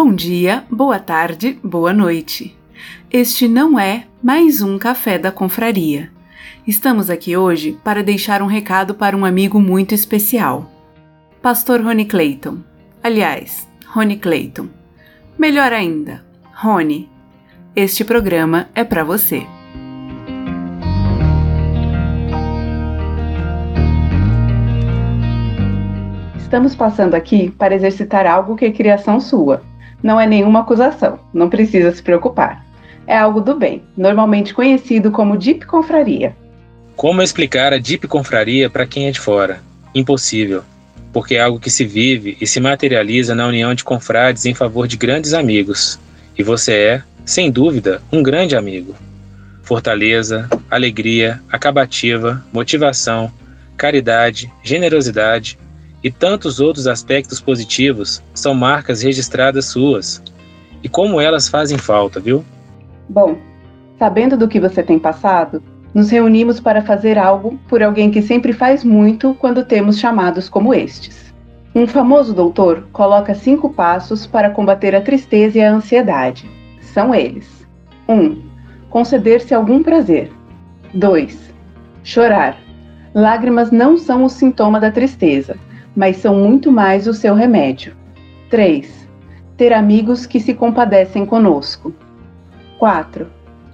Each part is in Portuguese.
Bom dia, boa tarde, boa noite. Este não é mais um café da confraria. Estamos aqui hoje para deixar um recado para um amigo muito especial. Pastor Rony Clayton. Aliás, Rony Clayton. Melhor ainda, Rony. Este programa é para você. Estamos passando aqui para exercitar algo que é criação sua. Não é nenhuma acusação, não precisa se preocupar. É algo do bem, normalmente conhecido como Deep Confraria. Como explicar a Deep Confraria para quem é de fora? Impossível, porque é algo que se vive e se materializa na união de confrades em favor de grandes amigos. E você é, sem dúvida, um grande amigo. Fortaleza, alegria, acabativa, motivação, caridade, generosidade, e tantos outros aspectos positivos são marcas registradas suas. E como elas fazem falta, viu? Bom, sabendo do que você tem passado, nos reunimos para fazer algo por alguém que sempre faz muito quando temos chamados como estes. Um famoso doutor coloca cinco passos para combater a tristeza e a ansiedade. São eles: 1. Um, conceder-se algum prazer. 2. Chorar. Lágrimas não são o sintoma da tristeza, mas são muito mais o seu remédio. 3. Ter amigos que se compadecem conosco. 4.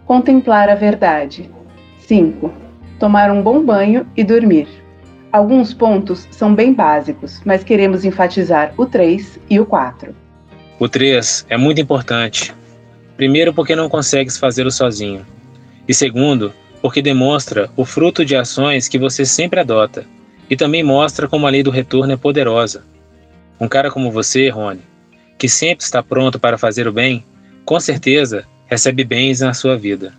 Contemplar a verdade. 5. Tomar um bom banho e dormir. Alguns pontos são bem básicos, mas queremos enfatizar o 3 e o 4. O 3 é muito importante. Primeiro, porque não consegues fazê-lo sozinho. E segundo, porque demonstra o fruto de ações que você sempre adota e também mostra como a lei do retorno é poderosa. Um cara como você, Rony, que sempre está pronto para fazer o bem, com certeza recebe bens na sua vida.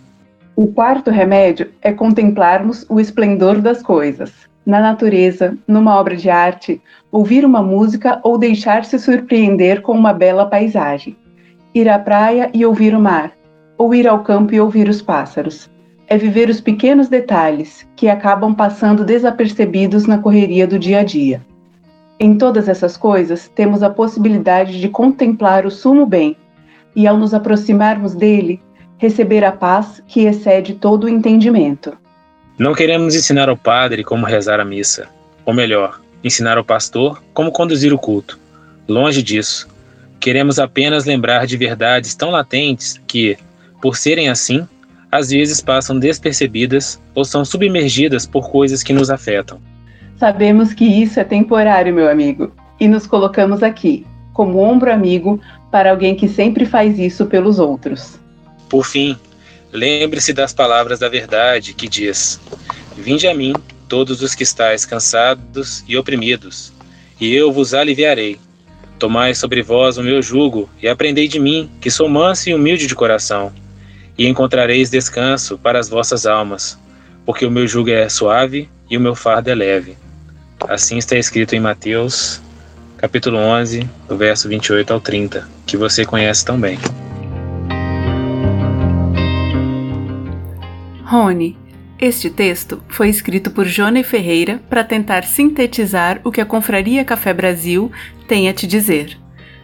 O quarto remédio é contemplarmos o esplendor das coisas, na natureza, numa obra de arte, ouvir uma música ou deixar-se surpreender com uma bela paisagem. Ir à praia e ouvir o mar, ou ir ao campo e ouvir os pássaros é viver os pequenos detalhes que acabam passando desapercebidos na correria do dia a dia. Em todas essas coisas, temos a possibilidade de contemplar o sumo bem e, ao nos aproximarmos dele, receber a paz que excede todo o entendimento. Não queremos ensinar ao padre como rezar a missa, ou melhor, ensinar ao pastor como conduzir o culto. Longe disso. Queremos apenas lembrar de verdades tão latentes que, por serem assim, às vezes passam despercebidas ou são submergidas por coisas que nos afetam. Sabemos que isso é temporário, meu amigo, e nos colocamos aqui, como ombro amigo para alguém que sempre faz isso pelos outros. Por fim, lembre-se das palavras da verdade que diz: Vinde a mim, todos os que estáis cansados e oprimidos, e eu vos aliviarei. Tomai sobre vós o meu jugo e aprendei de mim, que sou manso e humilde de coração e encontrareis descanso para as vossas almas, porque o meu jugo é suave e o meu fardo é leve. Assim está escrito em Mateus, capítulo 11, do verso 28 ao 30, que você conhece tão bem. Rony, este texto foi escrito por Jone Ferreira para tentar sintetizar o que a Confraria Café Brasil tem a te dizer.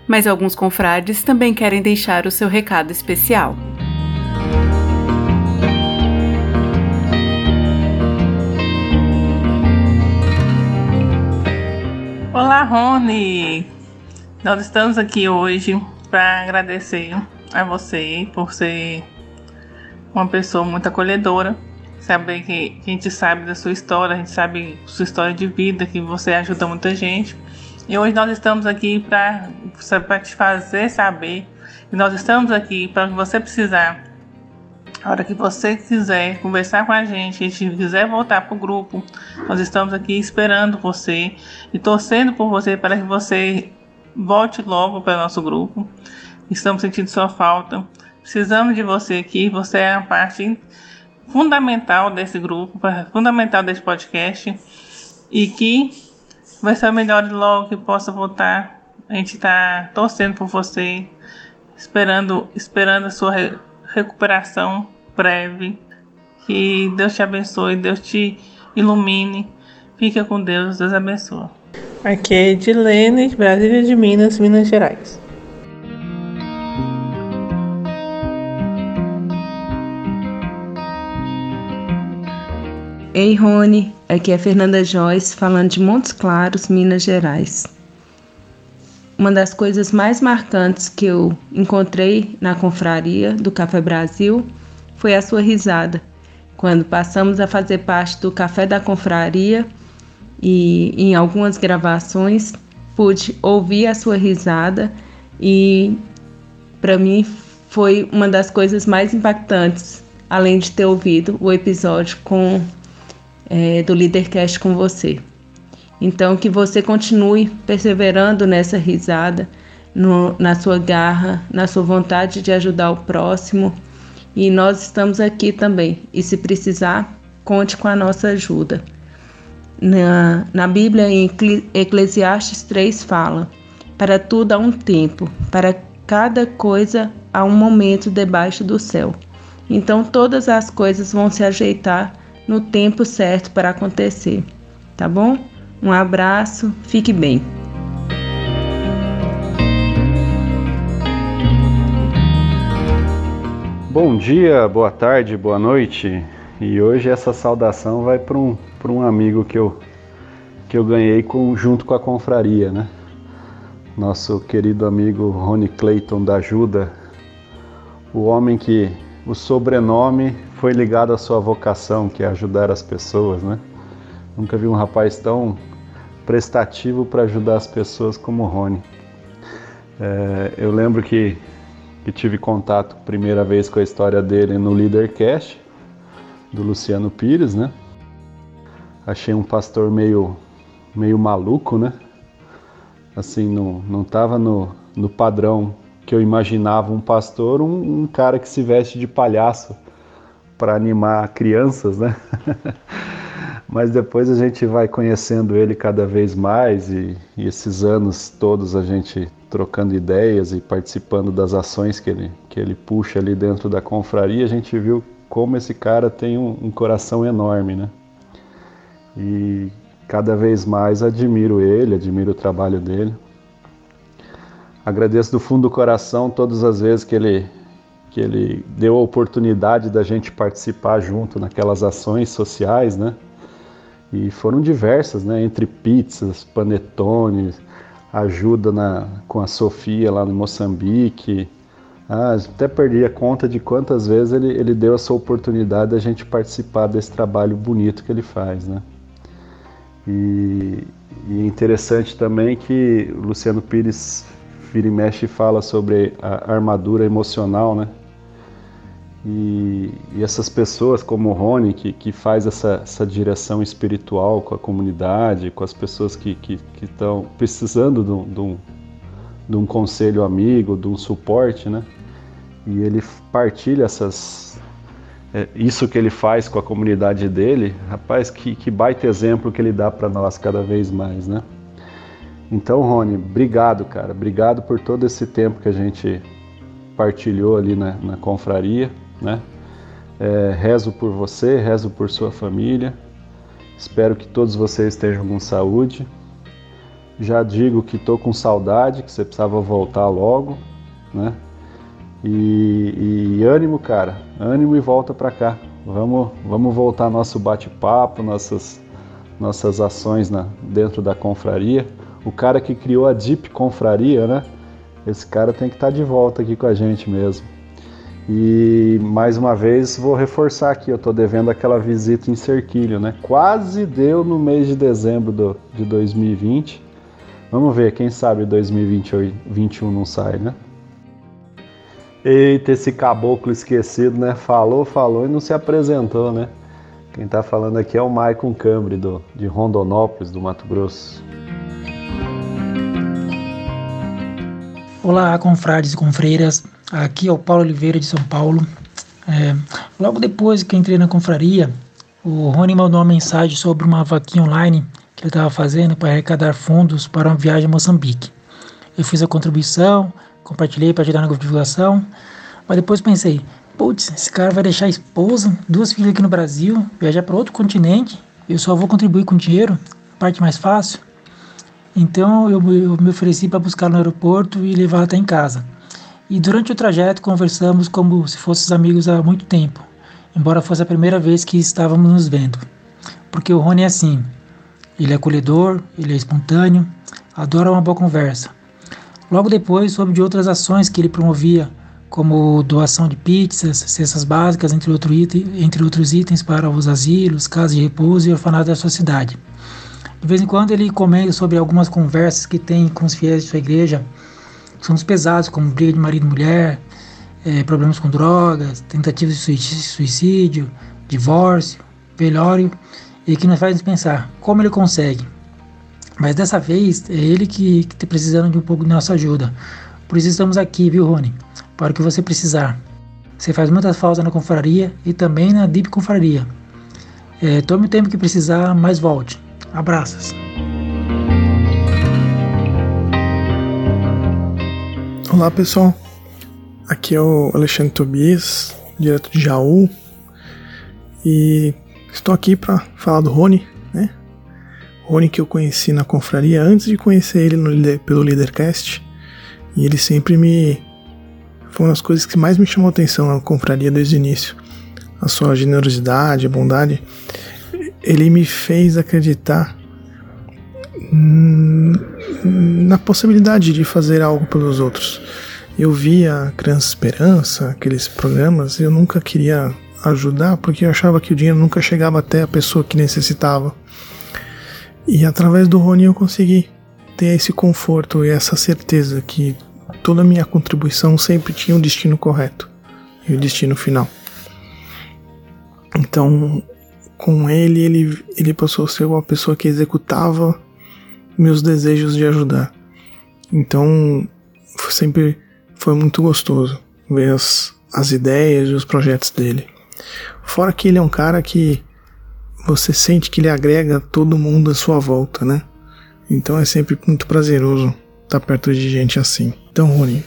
Mas alguns confrades também querem deixar o seu recado especial. Olá, Rony! Nós estamos aqui hoje para agradecer a você por ser uma pessoa muito acolhedora. Saber que a gente sabe da sua história, a gente sabe sua história de vida, que você ajuda muita gente. E hoje nós estamos aqui para te fazer saber que nós estamos aqui para você precisar a hora que você quiser conversar com a gente, a gente quiser voltar para o grupo, nós estamos aqui esperando você e torcendo por você para que você volte logo para o nosso grupo. Estamos sentindo sua falta. Precisamos de você aqui. Você é a parte fundamental desse grupo, fundamental desse podcast. E que vai ser melhor logo que possa voltar. A gente está torcendo por você, esperando, esperando a sua recuperação breve. Que Deus te abençoe, Deus te ilumine. Fica com Deus, Deus abençoe Aqui é Edilene, Brasília de Minas, Minas Gerais. Ei, Rony, aqui é Fernanda Joyce, falando de Montes Claros, Minas Gerais. Uma das coisas mais marcantes que eu encontrei na confraria do Café Brasil foi a sua risada, quando passamos a fazer parte do Café da Confraria e em algumas gravações pude ouvir a sua risada e para mim foi uma das coisas mais impactantes, além de ter ouvido o episódio com é, do Leadercast com você. Então, que você continue perseverando nessa risada, no, na sua garra, na sua vontade de ajudar o próximo. E nós estamos aqui também. E se precisar, conte com a nossa ajuda. Na, na Bíblia, em Eclesiastes 3, fala: Para tudo há um tempo, para cada coisa há um momento debaixo do céu. Então, todas as coisas vão se ajeitar no tempo certo para acontecer. Tá bom? Um abraço, fique bem. Bom dia, boa tarde, boa noite. E hoje essa saudação vai para um, um amigo que eu, que eu ganhei com, junto com a confraria, né? Nosso querido amigo Rony Clayton da Ajuda, o homem que o sobrenome foi ligado à sua vocação, que é ajudar as pessoas, né? Nunca vi um rapaz tão prestativo para ajudar as pessoas como o Rony. É, eu lembro que, que tive contato primeira vez com a história dele no Leadercast, do Luciano Pires, né? Achei um pastor meio, meio maluco, né? Assim, não, não tava no, no padrão que eu imaginava um pastor, um, um cara que se veste de palhaço para animar crianças, né? Mas depois a gente vai conhecendo ele cada vez mais e, e, esses anos todos a gente trocando ideias e participando das ações que ele, que ele puxa ali dentro da confraria, a gente viu como esse cara tem um, um coração enorme, né? E cada vez mais admiro ele, admiro o trabalho dele. Agradeço do fundo do coração todas as vezes que ele que ele deu a oportunidade da gente participar junto naquelas ações sociais, né? E foram diversas, né? Entre pizzas, panetones, ajuda na, com a Sofia lá no Moçambique. Ah, até perdi a conta de quantas vezes ele, ele deu essa oportunidade da gente participar desse trabalho bonito que ele faz, né? E, e é interessante também que o Luciano Pires vira e mexe fala sobre a armadura emocional, né? E, e, essas pessoas como o Rony, que, que faz essa, essa direção espiritual com a comunidade, com as pessoas que estão precisando de um, de, um, de um conselho amigo, de um suporte, né? E ele partilha essas, é, isso que ele faz com a comunidade dele, rapaz, que, que baita exemplo que ele dá para nós cada vez mais, né? Então, Rony, obrigado, cara. Obrigado por todo esse tempo que a gente partilhou ali na, na confraria né? É, rezo por você, rezo por sua família. Espero que todos vocês estejam com saúde. Já digo que estou com saudade, que você precisava voltar logo, né? E, e ânimo, cara, ânimo e volta para cá. Vamos, vamos voltar nosso bate-papo, nossas, nossas ações na, dentro da confraria. O cara que criou a Deep Confraria, né? Esse cara tem que estar tá de volta aqui com a gente mesmo. E mais uma vez vou reforçar aqui, eu estou devendo aquela visita em Cerquilho, né? Quase deu no mês de dezembro do, de 2020. Vamos ver, quem sabe 2021 não sai, né? Eita, esse caboclo esquecido, né? Falou, falou e não se apresentou, né? Quem está falando aqui é o Maicon Cambre, do, de Rondonópolis, do Mato Grosso. Olá, confrades e confreiras. Aqui é o Paulo Oliveira de São Paulo. É, logo depois que entrei na confraria, o Rony mandou uma mensagem sobre uma vaquinha online que ele estava fazendo para arrecadar fundos para uma viagem a Moçambique. Eu fiz a contribuição, compartilhei para ajudar na divulgação, mas depois pensei, putz, esse cara vai deixar a esposa, duas filhas aqui no Brasil, viajar para outro continente, eu só vou contribuir com dinheiro, parte mais fácil. Então eu, eu me ofereci para buscar no aeroporto e levar até em casa. E durante o trajeto conversamos como se fôssemos amigos há muito tempo, embora fosse a primeira vez que estávamos nos vendo. porque o Rony é assim. Ele é acolhedor, ele é espontâneo, adora uma boa conversa. Logo depois, soube de outras ações que ele promovia, como doação de pizzas, cestas básicas, entre, outro item, entre outros itens para os asilos, casas de repouso e orfanatos da sua cidade. De vez em quando ele comenta sobre algumas conversas que tem com os fiéis de sua igreja, são pesados, como briga de marido e mulher, é, problemas com drogas, tentativas de suicídio, divórcio, velório, e que nos faz pensar como ele consegue. Mas dessa vez é ele que está precisando de um pouco de nossa ajuda. Por isso estamos aqui, viu, Rony? Para o que você precisar. Você faz muita falta na confraria e também na Deep Confraria. É, tome o tempo que precisar, mas volte. Abraços. Olá pessoal, aqui é o Alexandre Tobias, direto de Jaú, e estou aqui para falar do Rony, né? Rony que eu conheci na confraria antes de conhecer ele no, pelo Leadercast, e ele sempre me. Foi uma das coisas que mais me chamou atenção na confraria desde o início. A sua generosidade, a bondade ele me fez acreditar na possibilidade de fazer algo pelos outros. Eu via Criança Esperança, aqueles programas, eu nunca queria ajudar porque eu achava que o dinheiro nunca chegava até a pessoa que necessitava. E através do Rony eu consegui ter esse conforto e essa certeza que toda a minha contribuição sempre tinha um destino correto e o destino final. Então, com ele, ele, ele passou a ser uma pessoa que executava meus desejos de ajudar. Então, sempre foi muito gostoso ver as, as ideias e os projetos dele. Fora que ele é um cara que você sente que ele agrega todo mundo à sua volta, né? Então é sempre muito prazeroso estar perto de gente assim. Então, Rony,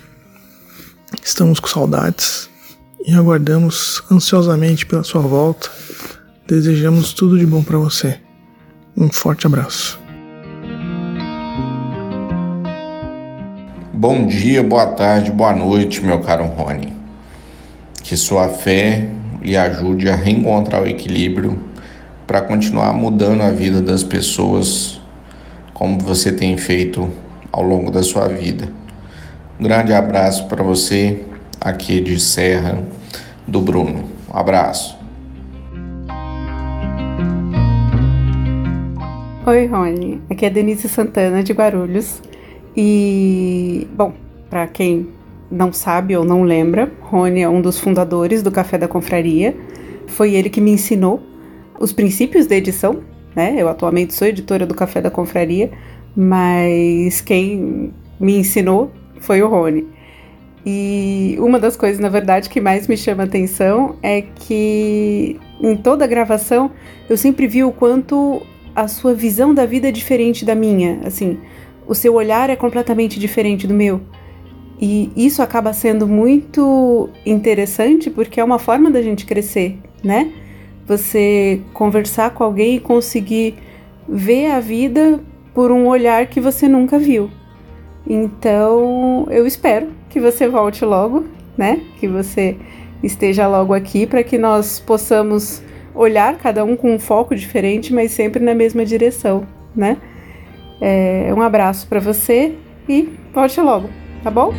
estamos com saudades e aguardamos ansiosamente pela sua volta Desejamos tudo de bom para você. Um forte abraço. Bom dia, boa tarde, boa noite, meu caro Rony. Que sua fé lhe ajude a reencontrar o equilíbrio para continuar mudando a vida das pessoas como você tem feito ao longo da sua vida. Um grande abraço para você aqui de Serra do Bruno. Um abraço. Oi, Rony. Aqui é Denise Santana de Guarulhos. E, bom, para quem não sabe ou não lembra, Rony é um dos fundadores do Café da Confraria. Foi ele que me ensinou os princípios da edição, né? Eu atualmente sou editora do Café da Confraria, mas quem me ensinou foi o Rony. E uma das coisas, na verdade, que mais me chama atenção é que em toda a gravação eu sempre vi o quanto a sua visão da vida é diferente da minha, assim, o seu olhar é completamente diferente do meu. E isso acaba sendo muito interessante porque é uma forma da gente crescer, né? Você conversar com alguém e conseguir ver a vida por um olhar que você nunca viu. Então, eu espero que você volte logo, né? Que você esteja logo aqui para que nós possamos olhar cada um com um foco diferente, mas sempre na mesma direção, né? É, um abraço para você e volte logo, tá bom?